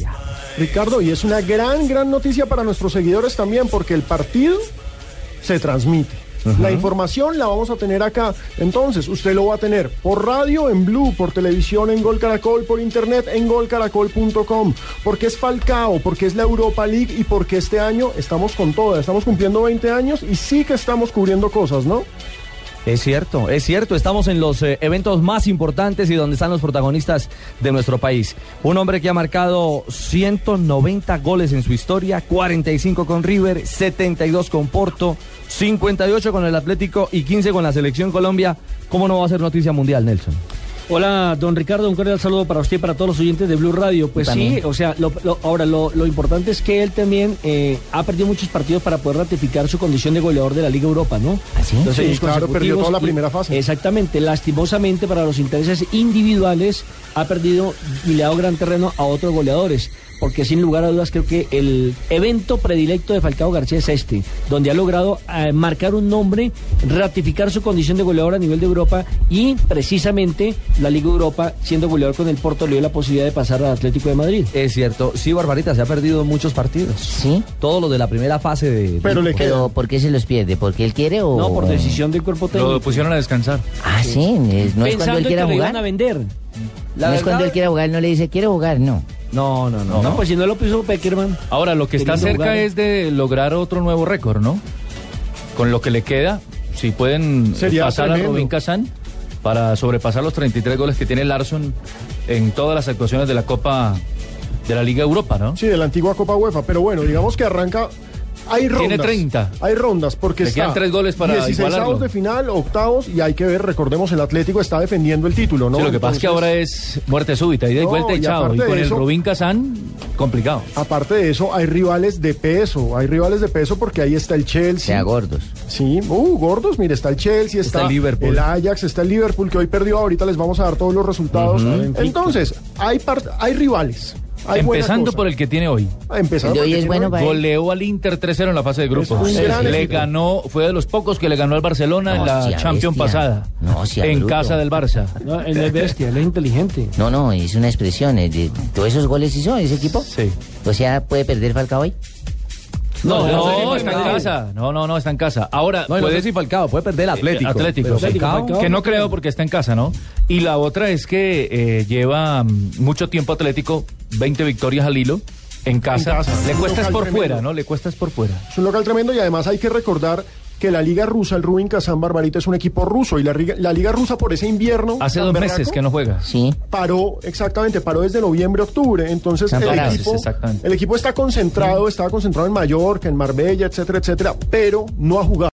García. Ricardo, y es una gran, gran noticia para nuestros seguidores también, porque el partido se transmite. La información la vamos a tener acá. Entonces, usted lo va a tener por radio, en Blue, por televisión, en Gol Caracol, por internet, en golcaracol.com. Porque es Falcao, porque es la Europa League y porque este año estamos con toda. Estamos cumpliendo 20 años y sí que estamos cubriendo cosas, ¿no? Es cierto, es cierto, estamos en los eh, eventos más importantes y donde están los protagonistas de nuestro país. Un hombre que ha marcado 190 goles en su historia, 45 con River, 72 con Porto, 58 con el Atlético y 15 con la Selección Colombia. ¿Cómo no va a ser noticia mundial, Nelson? Hola, don Ricardo, un cordial saludo para usted y para todos los oyentes de Blue Radio. Pues sí, o sea, lo- lo- ahora lo, lo importante es que él también eh, ha perdido muchos partidos para poder ratificar su condición de goleador de la Liga Europa, ¿no? ¿Ah, sí? Dos Sí, años claro, perdió toda la primera fase. Exactamente, lastimosamente para los intereses individuales ha perdido y le ha dado gran terreno a otros goleadores. Porque sin lugar a dudas creo que el evento predilecto de Falcao García es este, donde ha logrado eh, marcar un nombre, ratificar su condición de goleador a nivel de Europa y precisamente la Liga Europa, siendo goleador con el Porto, le dio la posibilidad de pasar al Atlético de Madrid. Es cierto, sí, Barbarita, se ha perdido muchos partidos. ¿Sí? Todo lo de la primera fase de... Pero le queda. ¿por qué se los pierde? ¿Porque él quiere o...? No, por decisión del cuerpo técnico. Lo pusieron a descansar. Ah, sí, es- no es cuando Pensando él quiera que lo iban jugar. a vender. La no es cuando él quiera jugar, no le dice, quiero jugar, no. No, no, no. No, pues si no lo puso Peckerman. Ahora, lo que está cerca jugar. es de lograr otro nuevo récord, ¿no? Con lo que le queda, si pueden Sería pasar tremendo. a Rubín Kazán para sobrepasar los 33 goles que tiene Larson en todas las actuaciones de la Copa de la Liga Europa, ¿no? Sí, de la antigua Copa UEFA. Pero bueno, digamos que arranca. Hay rondas. Tiene 30. Hay rondas porque Le está quedan tres goles para 16 igualarlo. de final, octavos y hay que ver, recordemos, el Atlético está defendiendo el título, ¿no? Sí, lo que pasa es que ahora es muerte súbita, ida y No, vuelta y y chao. Y con el Rubín Kazán, complicado. Aparte de eso, hay rivales de peso, hay rivales de peso porque ahí está el Chelsea. Sea gordos. Sí, uh, gordos, mire, está el Chelsea, está, Está el Liverpool. el Ajax, está el Liverpool que hoy perdió, ahorita les vamos a dar todos los resultados. Entonces, hay part- hay rivales. Hay Empezando por el que tiene hoy. Empezando El de hoy es bueno para. Goleó al Inter 3-0 en la fase de grupos. Le ganó, fue de los pocos que le ganó al Barcelona en la Champions bestia. pasada. No, sea en bruto. casa del Barça. No, él es bestia, él es inteligente. No, no, es una expresión. es de, ¿Todos esos goles hizo ese equipo? Sí. O sea, ¿puede perder Falcao hoy? No, no, no, no, está en casa. No, no, no, está en casa. Ahora, No, y no puede sé si Falcao, puede perder el Atlético. Atlético. Pero. Falcao- Que no creo porque está en casa, ¿no? Y la otra es que eh, lleva mm, mucho tiempo Atlético, 20 victorias al hilo, en casa. En casa. Le Un cuesta es local por tremendo. fuera, ¿no? Le cuesta es por fuera. Es un local tremendo y además hay que recordar que la Liga Rusa, el Rubin Kazán Barbarita, es un equipo ruso y la, la Liga Rusa por ese invierno. Hace dos berraco, meses que no juega. Sí. Paró, exactamente, paró desde noviembre, octubre. Entonces el equipo, el equipo está concentrado, estaba concentrado en Mallorca, en Marbella, etcétera, etcétera, pero no ha jugado.